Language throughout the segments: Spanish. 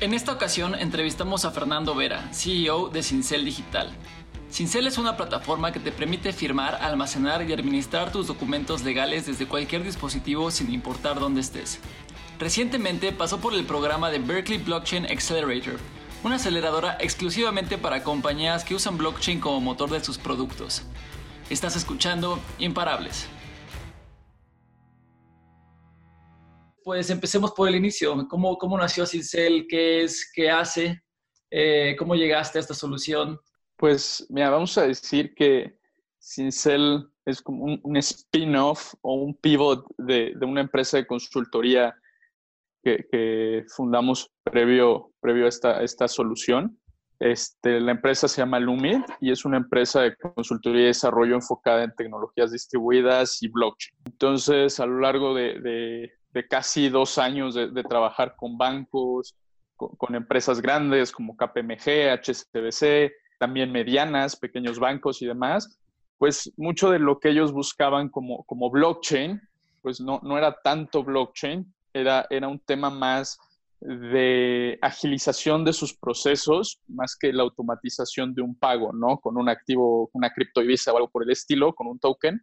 En esta ocasión entrevistamos a Fernando Vera, CEO de Cincel Digital. Cincel es una plataforma que te permite firmar, almacenar y administrar tus documentos legales desde cualquier dispositivo sin importar dónde estés. Recientemente pasó por el programa de Berkeley Blockchain Accelerator, una aceleradora exclusivamente para compañías que usan blockchain como motor de sus productos. Estás escuchando Imparables. Pues empecemos por el inicio. ¿Cómo, cómo nació Cincel? ¿Qué es? ¿Qué hace? Eh, ¿Cómo llegaste a esta solución? Pues mira, vamos a decir que Cincel es como un, spin-off o un pivot de, una empresa de consultoría que, fundamos previo, previo a esta, esta solución. Este, la empresa se llama Lumid y es una empresa de consultoría y desarrollo enfocada en tecnologías distribuidas y blockchain. Entonces, a lo largo de, de casi dos años de, trabajar con bancos, con, empresas grandes como KPMG, HSBC, también medianas, pequeños bancos y demás, pues mucho de lo que ellos buscaban como, como blockchain, pues no, no era tanto blockchain, era, era un tema más de agilización de sus procesos más que la automatización de un pago, ¿no? Con un activo, una criptodivisa o algo por el estilo, con un token,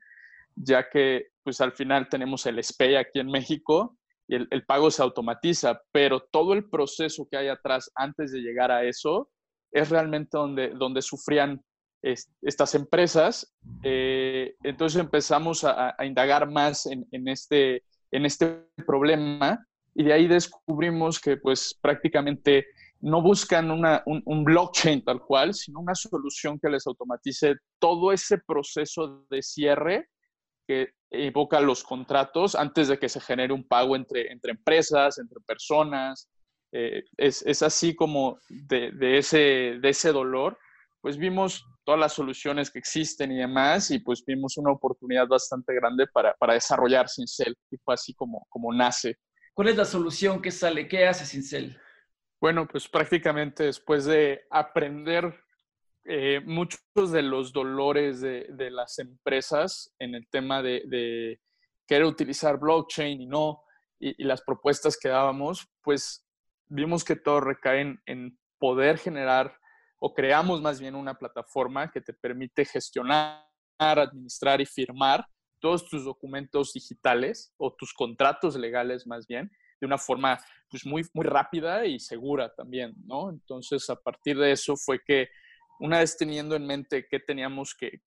ya que pues al final tenemos el SPAY aquí en México y el, pago se automatiza, pero todo el proceso que hay atrás antes de llegar a eso es realmente donde, donde sufrían estas empresas. Eh, entonces empezamos a, indagar más en, este, en este problema y de ahí descubrimos que pues prácticamente no buscan una, un, un, blockchain tal cual, sino una solución que les automatice todo ese proceso de cierre que evoca los contratos antes de que se genere un pago entre, entre empresas, entre personas. Eh, es, es, así como de, de, ese, de ese dolor, pues vimos todas las soluciones que existen y demás, y pues vimos una oportunidad bastante grande para, para desarrollar Cincel, y fue así como, como nace. ¿Cuál es la solución que sale? ¿Qué hace Cincel? Bueno, pues prácticamente después de aprender eh, muchos de los dolores de, las empresas en el tema de, querer utilizar blockchain y no, y, las propuestas que dábamos, pues vimos que todo recae en, poder generar o creamos más bien una plataforma que te permite gestionar, administrar y firmar todos tus documentos digitales o tus contratos legales más bien de una forma pues muy, muy rápida y segura también, ¿no? Entonces, a partir de eso fue que una vez teniendo en mente qué teníamos que,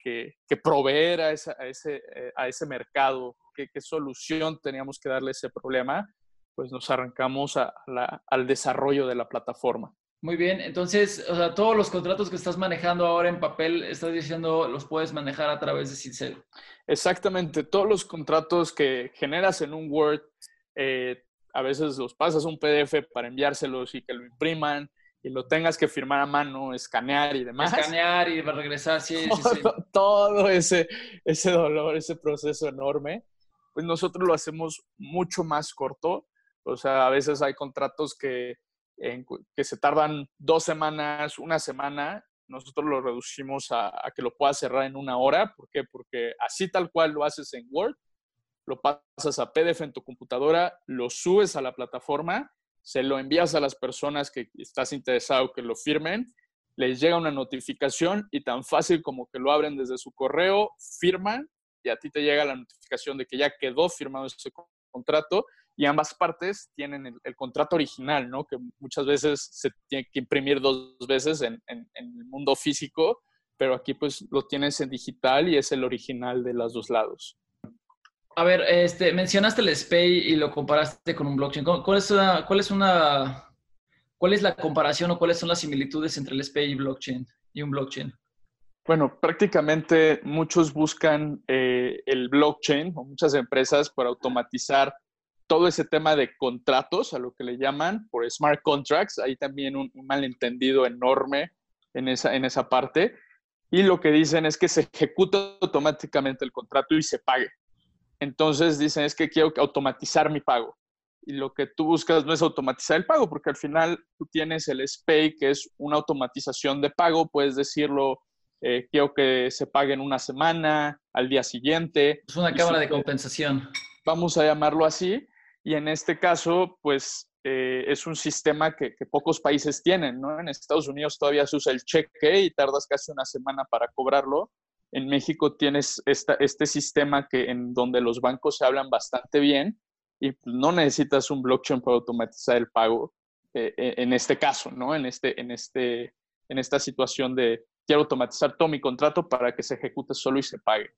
proveer a, ese, eh, a ese mercado, qué, solución teníamos que darle a ese problema, pues nos arrancamos al desarrollo de la plataforma. Muy bien, entonces, o sea, todos los contratos que estás manejando ahora en papel, estás diciendo, los puedes manejar a través de Cincel. Exactamente, todos los contratos que generas en un Word, eh, a veces los pasas a un PDF para enviárselos y que lo impriman, y lo tengas que firmar a mano, escanear y demás. Escanear y regresar, sí, todo, sí, sí. Todo ese, ese dolor, ese proceso enorme, pues nosotros lo hacemos mucho más corto. O sea, a veces hay contratos que, que se tardan dos semanas, una semana. Nosotros lo reducimos a, a que lo puedas cerrar en una hora. ¿Por qué? Porque así tal cual lo haces en Word, lo pasas a PDF en tu computadora, lo subes a la plataforma se lo envías a las personas que estás interesado que lo firmen, les llega una notificación y tan fácil como que lo abren desde su correo, firman y a ti te llega la notificación de que ya quedó firmado ese contrato y ambas partes tienen el, contrato original, ¿no? Que muchas veces se tiene que imprimir dos veces en, el mundo físico, pero aquí pues lo tienes en digital y es el original de los dos lados. A ver, este, mencionaste el SPAY y lo comparaste con un blockchain. ¿Cuál es una, cuál es una, cuál es la comparación o cuáles son las similitudes entre el SPAY y blockchain y un blockchain? Bueno, prácticamente muchos buscan eh, el blockchain o muchas empresas para automatizar todo ese tema de contratos, a lo que le llaman por smart contracts. Hay también un, un malentendido enorme en esa, en esa parte. Y lo que dicen es que se ejecuta automáticamente el contrato y se pague. Entonces dicen, es que quiero automatizar mi pago. Y lo que tú buscas no es automatizar el pago, porque al final tú tienes el SPAY, que es una automatización de pago, puedes decirlo, eh, quiero que se pague en una semana, al día siguiente. Es una cámara de compensación. Vamos a llamarlo así. Y en este caso, pues eh, es un sistema que, pocos países tienen, ¿no? En Estados Unidos todavía se usa el cheque y tardas casi una semana para cobrarlo. En México tienes este sistema que, en donde los bancos se hablan bastante bien y no necesitas un blockchain para automatizar el pago eh, eh, en este caso, ¿no? En, este, en, este, en esta situación de quiero automatizar todo mi contrato para que se ejecute solo y se pague.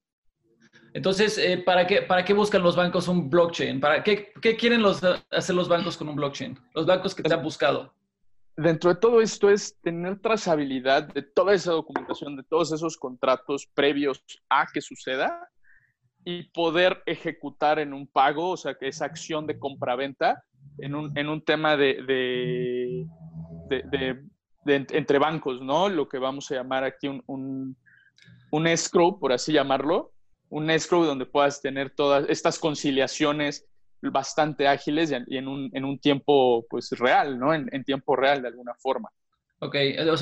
Entonces, eh, ¿para, qué, ¿para qué buscan los bancos un blockchain? ¿Para qué, qué quieren hacer los bancos con un blockchain? Los bancos que te han buscado. Dentro de todo esto es tener trazabilidad de toda esa documentación, de todos esos contratos previos a que suceda y poder ejecutar en un pago, o sea, que esa acción de compraventa en un, en un tema de, de, de, entre bancos, ¿no? Lo que vamos a llamar aquí un, un, un escrow, por así llamarlo, un escrow donde puedas tener todas estas conciliaciones bastante ágiles y en un, en un tiempo pues real, ¿no? En, en, tiempo real de alguna forma. Ok,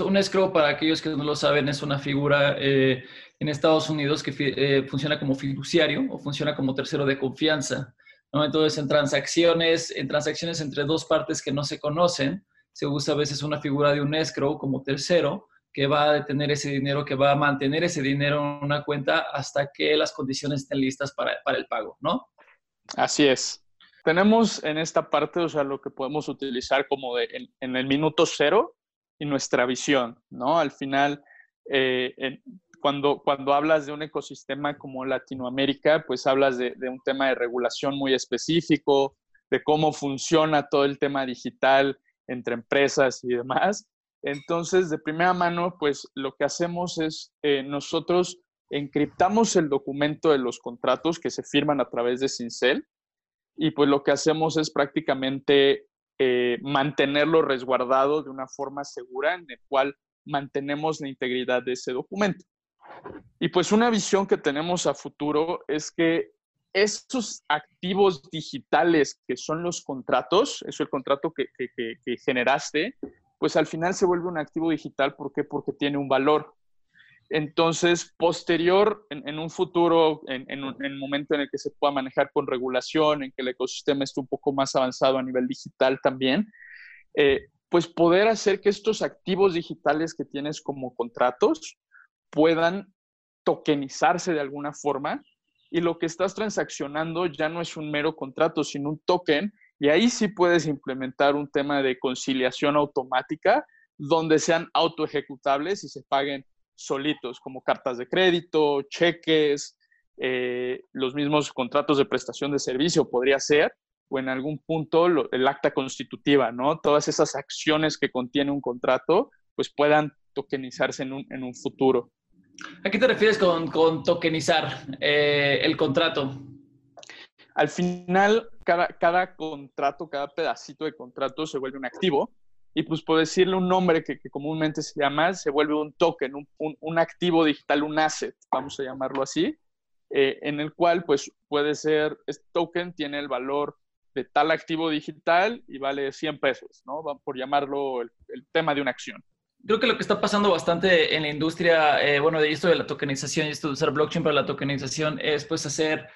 un escrow para aquellos que no lo saben es una figura eh, en Estados Unidos que eh, funciona como fiduciario o funciona como tercero de confianza. ¿no? Entonces, en transacciones, en transacciones entre dos partes que no se conocen, se usa a veces una figura de un escrow como tercero que va a detener ese dinero, que va a mantener ese dinero en una cuenta hasta que las condiciones estén listas para, para el pago, ¿no? Así es. Tenemos en esta parte, o sea, lo que podemos utilizar como de, en, el minuto cero y nuestra visión, ¿no? Al final, eh, cuando, cuando hablas de un ecosistema como Latinoamérica, pues hablas de, de, un tema de regulación muy específico, de cómo funciona todo el tema digital entre empresas y demás. Entonces, de primera mano, pues lo que hacemos es eh, nosotros encriptamos el documento de los contratos que se firman a través de Cincel y pues lo que hacemos es prácticamente eh, mantenerlo resguardado de una forma segura en el cual mantenemos la integridad de ese documento. Y pues una visión que tenemos a futuro es que estos activos digitales que son los contratos, eso es el contrato que, que generaste, pues al final se vuelve un activo digital. ¿Por qué? Porque tiene un valor. Entonces, posterior, en, un futuro, en, un momento en el que se pueda manejar con regulación, en que el ecosistema esté un poco más avanzado a nivel digital también, eh, pues poder hacer que estos activos digitales que tienes como contratos puedan tokenizarse de alguna forma y lo que estás transaccionando ya no es un mero contrato, sino un token y ahí sí puedes implementar un tema de conciliación automática donde sean autoejecutables y se paguen solitos, como cartas de crédito, cheques, eh, los mismos contratos de prestación de servicio podría ser, o en algún punto el acta constitutiva, ¿no? Todas esas acciones que contiene un contrato, pues puedan tokenizarse en un, en un futuro. ¿A qué te refieres con, con tokenizar eh, el contrato? Al final, cada, cada contrato, cada pedacito de contrato se vuelve un activo y pues por decirle un nombre que, comúnmente se llama, se vuelve un token, un, un, activo digital, un asset, vamos a llamarlo así, eh, en el cual pues puede ser, este token tiene el valor de tal activo digital y vale 100 pesos, ¿no? Por llamarlo el, tema de una acción. Creo que lo que está pasando bastante en la industria, eh, bueno, de esto de la tokenización y esto de usar blockchain para la tokenización es pues hacer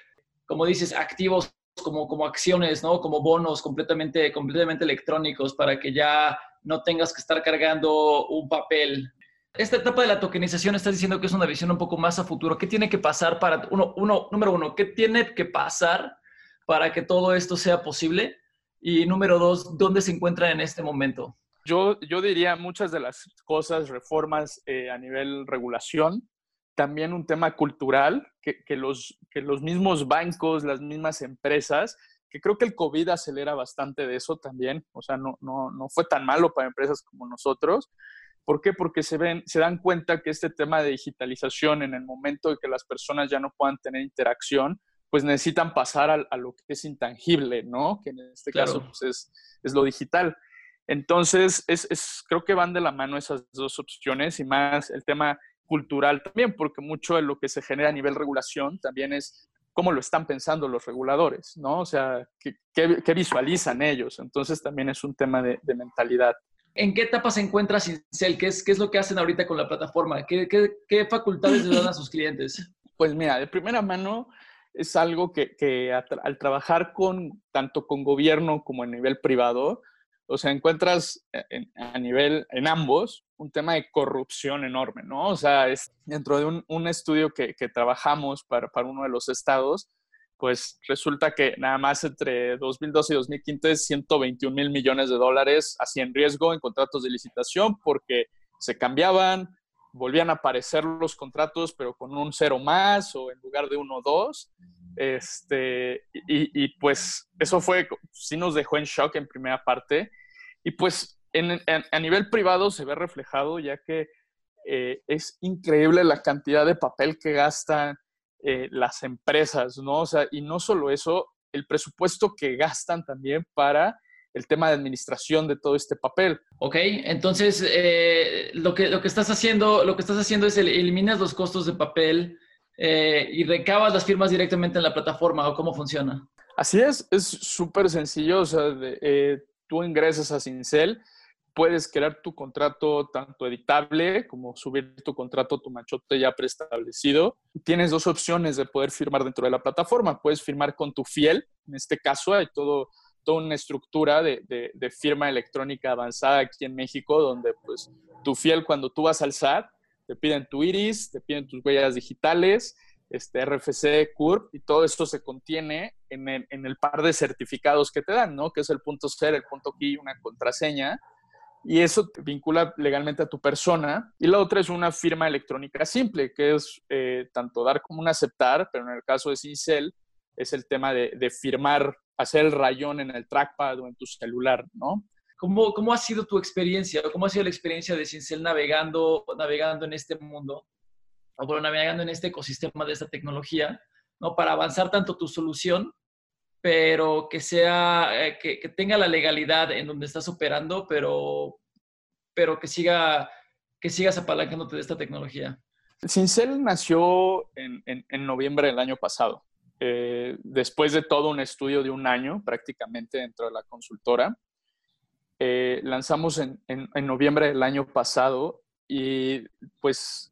como dices, activos como, como acciones, ¿no? Como bonos completamente, completamente electrónicos para que ya no tengas que estar cargando un papel. Esta etapa de la tokenización estás diciendo que es una visión un poco más a futuro. ¿Qué tiene que pasar para, uno, uno, número uno, qué tiene que pasar para que todo esto sea posible? Y número dos, ¿dónde se encuentra en este momento? Yo, yo diría muchas de las cosas, reformas eh, a nivel regulación, también un tema cultural, que, que, los, que los mismos bancos, las mismas empresas, que creo que el COVID acelera bastante de eso también, o sea, no, no, no fue tan malo para empresas como nosotros. ¿Por qué? Porque se, ven, se dan cuenta que este tema de digitalización, en el momento de que las personas ya no puedan tener interacción, pues necesitan pasar a, a lo que es intangible, ¿no? Que en este caso pues es, es, lo digital. Entonces, es, es, creo que van de la mano esas dos opciones y más el tema cultural también, porque mucho de lo que se genera a nivel regulación también es cómo lo están pensando los reguladores, ¿no? O sea, qué, visualizan ellos. Entonces también es un tema de, mentalidad. ¿En qué etapa se encuentra Cincel? ¿Qué es, ¿Qué es lo que hacen ahorita con la plataforma? ¿Qué, qué, facultades le dan a sus clientes? Pues mira, de primera mano es algo que, que al trabajar con tanto con gobierno como a nivel privado, o sea, encuentras a nivel, en ambos, un tema de corrupción enorme, ¿no? O sea, es dentro de un, estudio que, trabajamos para, para, uno de los estados, pues resulta que nada más entre 2012 y 2015 es 121 mil millones de dólares así en riesgo en contratos de licitación porque se cambiaban, volvían a aparecer los contratos, pero con un cero más o en lugar de uno dos. Este, y, pues eso fue, sí nos dejó en shock en primera parte. Y pues en, a nivel privado se ve reflejado, ya que eh, es increíble la cantidad de papel que gastan eh, las empresas, ¿no? O sea, y no solo eso, el presupuesto que gastan también para el tema de administración de todo este papel. Ok, entonces eh, lo, que, lo, que estás haciendo, lo que estás haciendo es eliminas los costos de papel eh, y recabas las firmas directamente en la plataforma o cómo funciona. Así es, es súper sencillo, o sea, eh, tú ingresas a Cincel, puedes crear tu contrato tanto editable como subir tu contrato, tu machote ya preestablecido. Tienes dos opciones de poder firmar dentro de la plataforma. Puedes firmar con tu fiel, en este caso hay todo toda una estructura de, de, firma electrónica avanzada aquí en México, donde pues tu fiel cuando tú vas al SAT, te piden tu iris, te piden tus huellas digitales, este RFC, CURP, y todo esto se contiene en el, en el, par de certificados que te dan, ¿no? Que es el punto ser, el punto key, una contraseña, y eso te vincula legalmente a tu persona. Y la otra es una firma electrónica simple, que es eh, tanto dar como un aceptar, pero en el caso de Cincel es el tema de, de firmar hacer el rayón en el trackpad o en tu celular, ¿no? ¿Cómo, ¿Cómo ha sido tu experiencia? ¿Cómo ha sido la experiencia de Cincel navegando, navegando en este mundo? O bueno, navegando en este ecosistema de esta tecnología, ¿no? Para avanzar tanto tu solución, pero que sea, eh, que, que, tenga la legalidad en donde estás operando, pero, pero que siga, que sigas apalancándote de esta tecnología. Cincel nació en, en, en noviembre del año pasado. Eh, después de todo un estudio de un año prácticamente dentro de la consultora, eh, lanzamos en, noviembre del año pasado y pues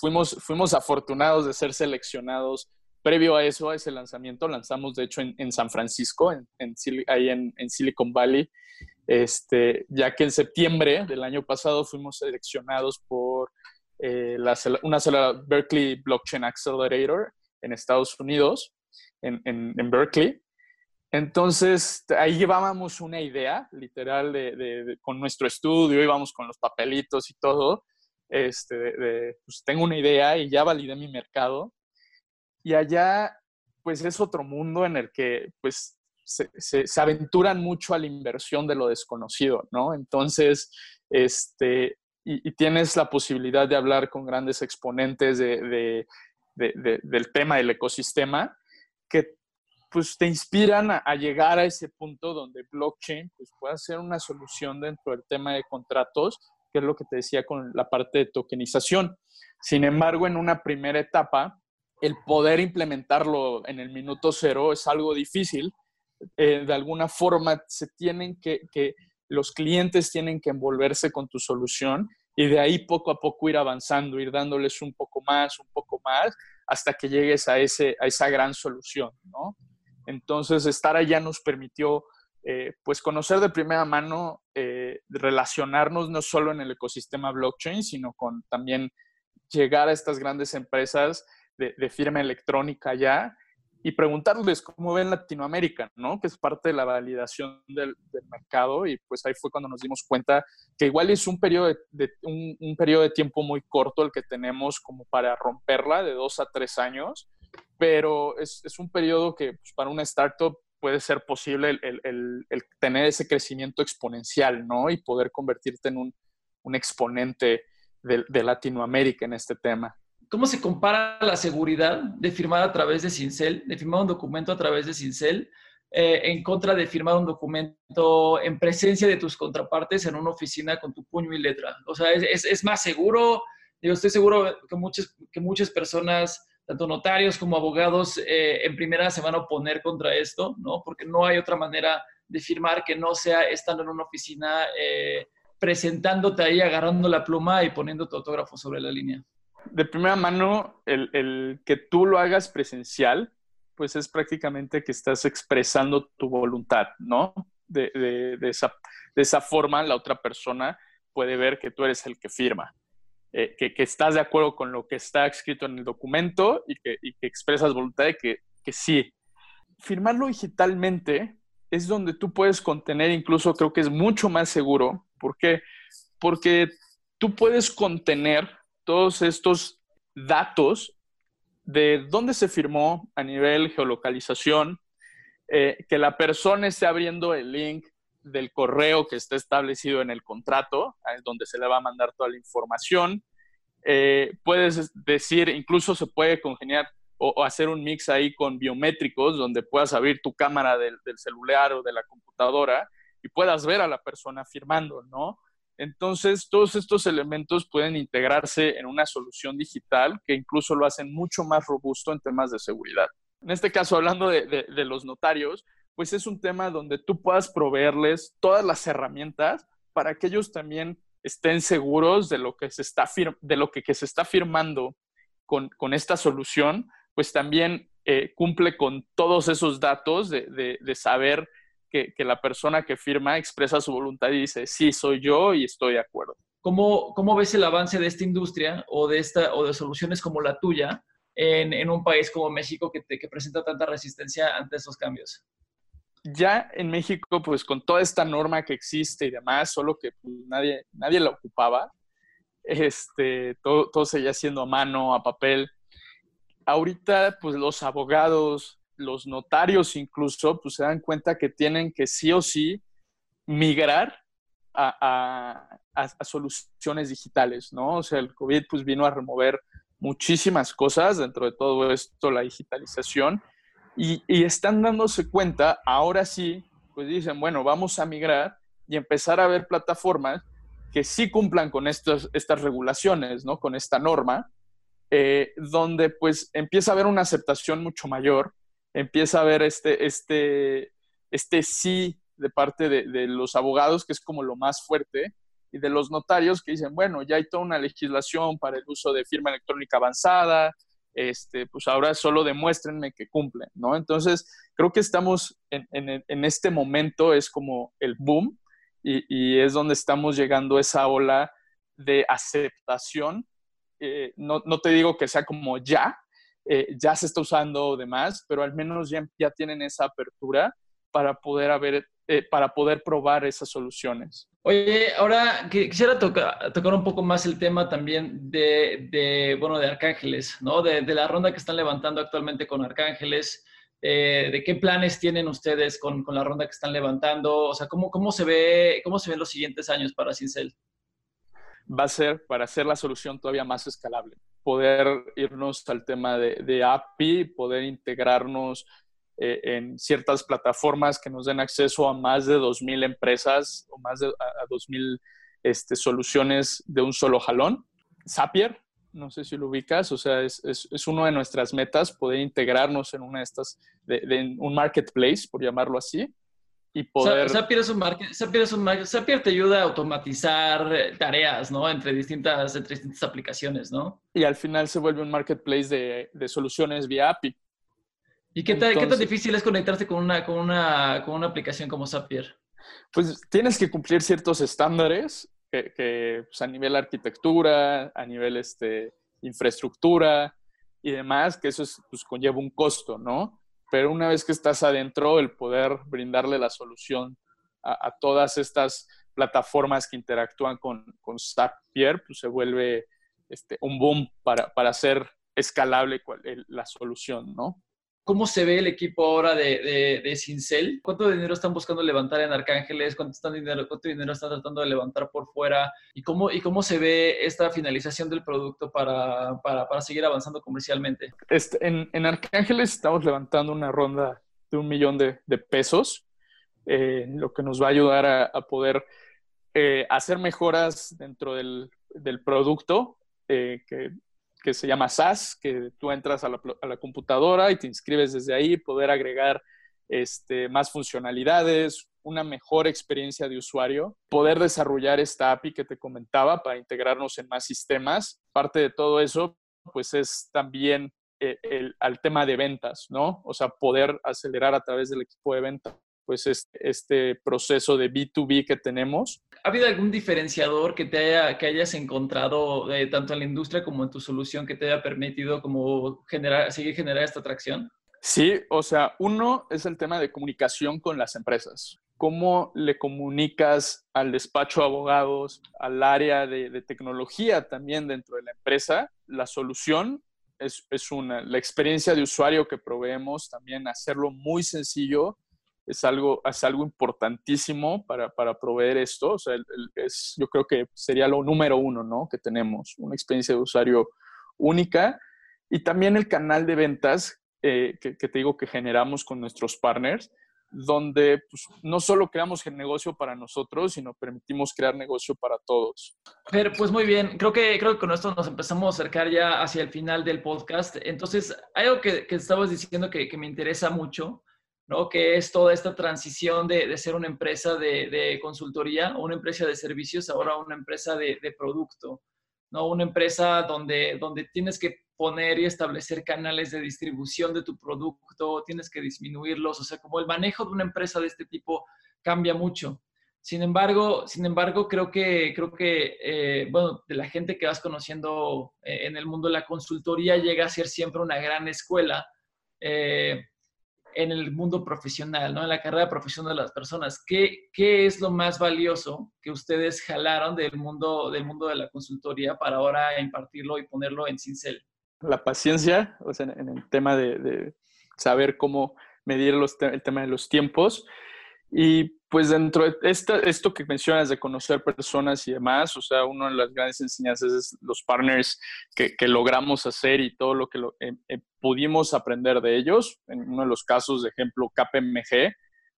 fuimos, fuimos afortunados de ser seleccionados. Previo a eso, a ese lanzamiento, lanzamos de hecho en, San Francisco, en, ahí en, Silicon Valley, este, ya que en septiembre del año pasado fuimos seleccionados por eh, la, una Berkeley Blockchain Accelerator en Estados Unidos en, Berkeley. Entonces, ahí llevábamos una idea, literal, de, con nuestro estudio, íbamos con los papelitos y todo. Este, de, pues tengo una idea y ya validé mi mercado. Y allá, pues es otro mundo en el que, pues, se, se, aventuran mucho a la inversión de lo desconocido, ¿no? Entonces, este, y, y tienes la posibilidad de hablar con grandes exponentes de, del tema del ecosistema que pues te inspiran a, llegar a ese punto donde blockchain pues, pueda ser una solución dentro del tema de contratos, que es lo que te decía con la parte de tokenización. Sin embargo, en una primera etapa, el poder implementarlo en el minuto cero es algo difícil. Eh, de alguna forma, se tienen que, que, los clientes tienen que envolverse con tu solución y de ahí poco a poco ir avanzando, ir dándoles un poco más, un poco más, hasta que llegues a, ese, a esa gran solución, ¿no? Entonces, estar allá nos permitió, eh, pues, conocer de primera mano, eh, relacionarnos no solo en el ecosistema blockchain, sino con también llegar a estas grandes empresas de, de firma electrónica ya y preguntarles cómo ven Latinoamérica, ¿no? Que es parte de la validación del, mercado y pues ahí fue cuando nos dimos cuenta que igual es un periodo de, un, periodo de tiempo muy corto el que tenemos como para romperla, de dos a tres años, pero es, es un periodo que pues, para una startup puede ser posible el, el, el, tener ese crecimiento exponencial, ¿no? Y poder convertirte en un, un exponente de, de Latinoamérica en este tema. ¿Cómo se compara la seguridad de firmar a través de Cincel, de firmar un documento a través de Cincel, eh, en contra de firmar un documento en presencia de tus contrapartes en una oficina con tu puño y letra? O sea, ¿es, más seguro? Yo estoy seguro que muchas, que muchas personas, tanto notarios como abogados, eh, en primera se van a oponer contra esto, ¿no? Porque no hay otra manera de firmar que no sea estando en una oficina, eh, presentándote ahí, agarrando la pluma y poniendo tu autógrafo sobre la línea de primera mano, el, que tú lo hagas presencial, pues es prácticamente que estás expresando tu voluntad, ¿no? De, esa, forma, la otra persona puede ver que tú eres el que firma. Eh, que, que, estás de acuerdo con lo que está escrito en el documento y que, y que expresas voluntad de que, que, sí. Firmarlo digitalmente es donde tú puedes contener, incluso creo que es mucho más seguro. ¿Por qué? Porque tú puedes contener todos estos datos de dónde se firmó a nivel geolocalización, eh, que la persona esté abriendo el link del correo que está establecido en el contrato, donde se le va a mandar toda la información. Eh, puedes decir, incluso se puede congeniar o, hacer un mix ahí con biométricos, donde puedas abrir tu cámara del, del, celular o de la computadora y puedas ver a la persona firmando, ¿no? Entonces, todos estos elementos pueden integrarse en una solución digital que incluso lo hacen mucho más robusto en temas de seguridad. En este caso, hablando de, los notarios, pues es un tema donde tú puedas proveerles todas las herramientas para que ellos también estén seguros de lo que se está, de lo que, se está firmando con, con, esta solución, pues también eh, cumple con todos esos datos de, de, saber que, que, la persona que firma expresa su voluntad y dice, sí, soy yo y estoy de acuerdo. ¿Cómo, cómo ves el avance de esta industria o de, esta, o de soluciones como la tuya en, en un país como México que, te, que presenta tanta resistencia ante estos cambios? ya en México, pues con toda esta norma que existe y demás, solo que pues, nadie, nadie la ocupaba, este, todo, todo seguía siendo a mano, a papel. Ahorita, pues los abogados, los notarios incluso, pues se dan cuenta que tienen que sí o sí migrar a, a, soluciones digitales, ¿no? O sea, el COVID pues vino a remover muchísimas cosas, dentro de todo esto la digitalización, y, están dándose cuenta, ahora sí, pues dicen, bueno, vamos a migrar y empezar a ver plataformas que sí cumplan con estas, estas regulaciones, ¿no? Con esta norma, eh, donde pues empieza a haber una aceptación mucho mayor, empieza a haber este, este, este sí de parte de, los abogados, que es como lo más fuerte, y de los notarios que dicen, bueno, ya hay toda una legislación para el uso de firma electrónica avanzada, este, pues ahora solo demuéstrenme que cumplen, ¿no? Entonces, creo que estamos en, este momento, es como el boom y, es donde estamos llegando esa ola de aceptación. Eh, no, te digo que sea como ya, eh, ya se está usando demás, pero al menos ya, ya tienen esa apertura para poder haber eh, para poder probar esas soluciones. Oye, ahora quisiera tocar, tocar un poco más el tema también de, de bueno, de Arcángeles, ¿no? De, de, la ronda que están levantando actualmente con Arcángeles. Eh, ¿De qué planes tienen ustedes con, con, la ronda que están levantando? O sea, ¿cómo, cómo, se ve, ¿cómo se ven los siguientes años para Cincel? Va a ser para hacer la solución todavía más escalable. Poder irnos al tema de, de API, poder integrarnos eh, en ciertas plataformas que nos den acceso a más de 2.000 empresas o más de a 2.000 este, soluciones de un solo jalón. Zapier, no sé si lo ubicas, o sea, es, es, es una de nuestras metas poder integrarnos en una de estas, de, un marketplace, por llamarlo así, y poder... Zapier es un market, Zapier es un market, Zapier te ayuda a automatizar eh, tareas, ¿no? Entre distintas, entre distintas aplicaciones, ¿no? Y al final se vuelve un marketplace de, de soluciones vía API. ¿Y qué, tan, qué tan difícil es conectarse con una, con, una, con una aplicación como Zapier? Pues tienes que cumplir ciertos estándares que, pues, a nivel arquitectura, a nivel este, infraestructura y demás, que eso pues, conlleva un costo, ¿no? Pero una vez que estás adentro, el poder brindarle la solución a, todas estas plataformas que interactúan con, con Zapier, pues se vuelve este, un boom para, para hacer escalable la solución, ¿no? ¿Cómo se ve el equipo ahora de, Cincel? ¿Cuánto dinero están buscando levantar en Arcángeles? ¿Cuánto, dinero, ¿Cuánto dinero están tratando de levantar por fuera? ¿Y cómo, se ve esta finalización del producto para, seguir avanzando comercialmente? Este, en, en, Arcángeles estamos levantando una ronda de un millón de, pesos, eh, lo que nos va a ayudar a, poder eh, hacer mejoras dentro del, del producto, eh, que que se llama SaaS, que tú entras a la, computadora y te inscribes desde ahí, poder agregar este, más funcionalidades, una mejor experiencia de usuario, poder desarrollar esta API que te comentaba para integrarnos en más sistemas. Parte de todo eso, pues es también eh, el, al tema de ventas, ¿no? O sea, poder acelerar a través del equipo de ventas pues este, proceso de B2B que tenemos. ¿Ha habido algún diferenciador que te haya, que hayas encontrado eh, tanto en la industria como en tu solución que te haya permitido como generar, seguir generar esta atracción? Sí, o sea, uno es el tema de comunicación con las empresas. ¿Cómo le comunicas al despacho de abogados, al área de, tecnología también dentro de la empresa? La solución es, es, una. La experiencia de usuario que proveemos, también hacerlo muy sencillo, es algo, es algo importantísimo para, para proveer esto. O sea, es, yo creo que sería lo número uno, ¿no? Que tenemos, una experiencia de usuario única. Y también el canal de ventas eh, que, te digo que generamos con nuestros partners, donde pues, no solo creamos el negocio para nosotros, sino permitimos crear negocio para todos. Pero pues muy bien, creo que, creo que con esto nos empezamos a acercar ya hacia el final del podcast. Entonces, algo que, que estabas diciendo que, que, me interesa mucho, ¿no? Que es toda esta transición de, de ser una empresa de, de, consultoría una empresa de servicios, ahora una empresa de, de producto. ¿no? Una empresa donde, donde tienes que poner y establecer canales de distribución de tu producto, tienes que disminuirlos, o sea, como el manejo de una empresa de este tipo cambia mucho. Sin embargo, sin embargo, creo que, creo que eh, bueno, de la gente que vas conociendo eh, en el mundo de la consultoría llega a ser siempre una gran escuela eh, en el mundo profesional, ¿no? En la carrera profesional de las personas. ¿Qué, ¿Qué, es lo más valioso que ustedes jalaron del mundo, del mundo de la consultoría para ahora impartirlo y ponerlo en Cincel? la paciencia, o sea, en, el tema de, saber cómo medir el tema de los tiempos. Y pues dentro de esto que mencionas de conocer personas y demás, o sea, una de las grandes enseñanzas es los partners que, logramos hacer y todo lo que eh, eh, pudimos aprender de ellos. En uno de los casos, de ejemplo, KPMG,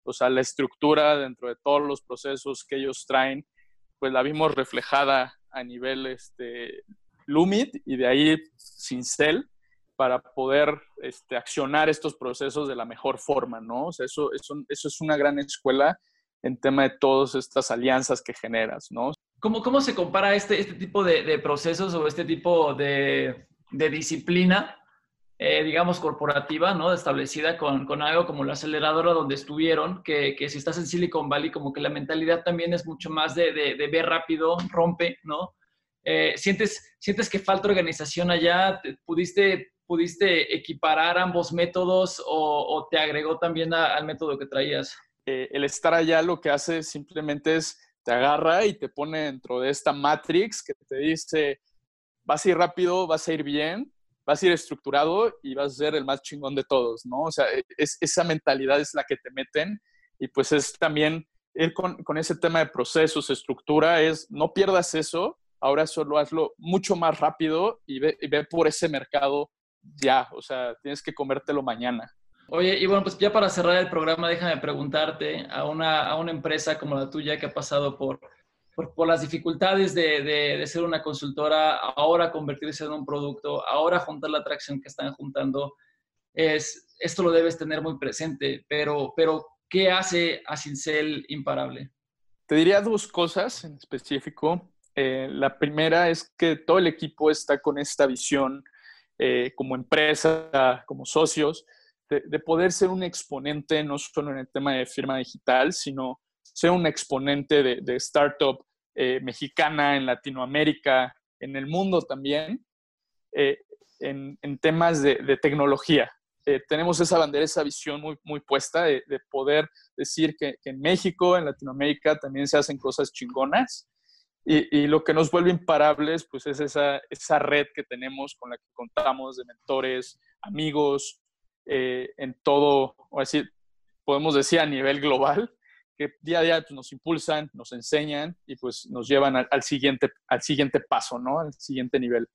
o sea, la estructura dentro de todos los procesos que ellos traen, pues la vimos reflejada a nivel este, Lumit y de ahí Cincel para poder este, accionar estos procesos de la mejor forma, ¿no? O sea, eso, eso, eso es una gran escuela en tema de todas estas alianzas que generas, ¿no? ¿Cómo, cómo se compara este, este tipo de, procesos o este tipo de, disciplina, eh, digamos, corporativa, ¿no? Establecida con, con, algo como la aceleradora donde estuvieron, que, que, si estás en Silicon Valley, como que la mentalidad también es mucho más de, de ver rápido, rompe, ¿no? Eh, ¿sientes, ¿Sientes que falta organización allá? ¿Pudiste, pudiste equiparar ambos métodos o, te agregó también al método que traías? Eh, el estar allá lo que hace simplemente es te agarra y te pone dentro de esta matrix que te dice, vas a ir rápido, vas a ir bien, vas a ir estructurado y vas a ser el más chingón de todos, ¿no? O sea, e, es, esa mentalidad es la que te meten y pues es también con, con ese tema de procesos, estructura, es no pierdas eso ahora solo hazlo mucho más rápido y ve, por ese mercado ya, o sea, tienes que comértelo mañana. Oye, y bueno, pues ya para cerrar el programa, déjame preguntarte a una, a una empresa como la tuya que ha pasado por, por, las dificultades de, de, ser una consultora, ahora convertirse en un producto, ahora juntar la atracción que están juntando, es, esto lo debes tener muy presente, pero, pero ¿qué hace a Cincel imparable? Te diría dos cosas en específico. Eh, la primera es que todo el equipo está con esta visión eh, como empresa, como socios, de, poder ser un exponente no solo en el tema de firma digital, sino ser un exponente de, startup eh, mexicana en Latinoamérica, en el mundo también, en, temas de, tecnología. tenemos esa bandera, esa visión muy, muy puesta de, poder decir que, en México, en Latinoamérica, también se hacen cosas chingonas y, lo que nos vuelve imparables, pues es esa, esa red que tenemos con la que contamos de mentores, amigos, eh, en todo, o decir, podemos decir a nivel global, que día a día pues, nos impulsan, nos enseñan y pues nos llevan al, siguiente, al siguiente paso, ¿no? Al siguiente nivel.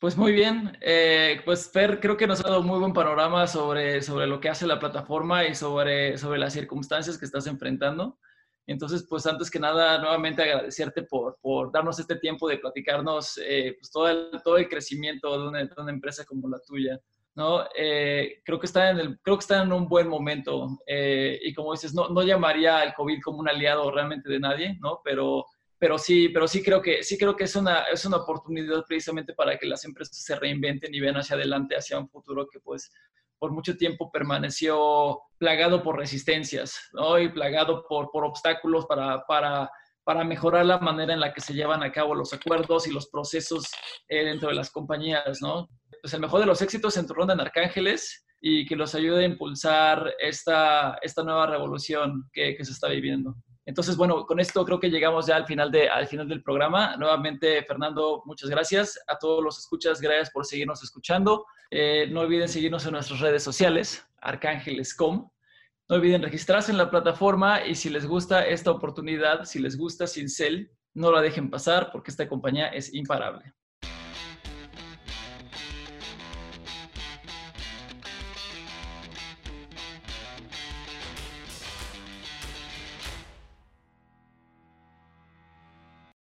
Pues muy bien, eh, pues Fer, creo que nos ha dado muy buen panorama sobre, sobre lo que hace la plataforma y sobre, sobre las circunstancias que estás enfrentando. Entonces, pues antes que nada, nuevamente agradecerte por, por darnos este tiempo de platicarnos eh, pues, todo, el, todo el crecimiento de una, de una empresa como la tuya. ¿No? Eh, creo, que está en el, creo que está en un buen momento eh, y como dices, no, no llamaría al COVID como un aliado realmente de nadie, ¿no? Pero, pero sí, pero sí creo que, sí creo que es, una, es una oportunidad precisamente para que las empresas se reinventen y vean hacia adelante, hacia un futuro que pues por mucho tiempo permaneció plagado por resistencias ¿no? y plagado por, por obstáculos para, para, para, mejorar la manera en la que se llevan a cabo los acuerdos y los procesos eh, dentro de las compañías. ¿no? Pues el mejor de los éxitos en tu ronda en Arcángeles y que los ayude a impulsar esta, esta nueva revolución que, que se está viviendo. Entonces, bueno, con esto creo que llegamos ya al final, de, al final del programa. Nuevamente, Fernando, muchas gracias. A todos los escuchas, gracias por seguirnos escuchando. Eh, no olviden seguirnos en nuestras redes sociales, arcángeles.com. No olviden registrarse en la plataforma y si les gusta esta oportunidad, si les gusta Cincel, no la dejen pasar porque esta compañía es imparable.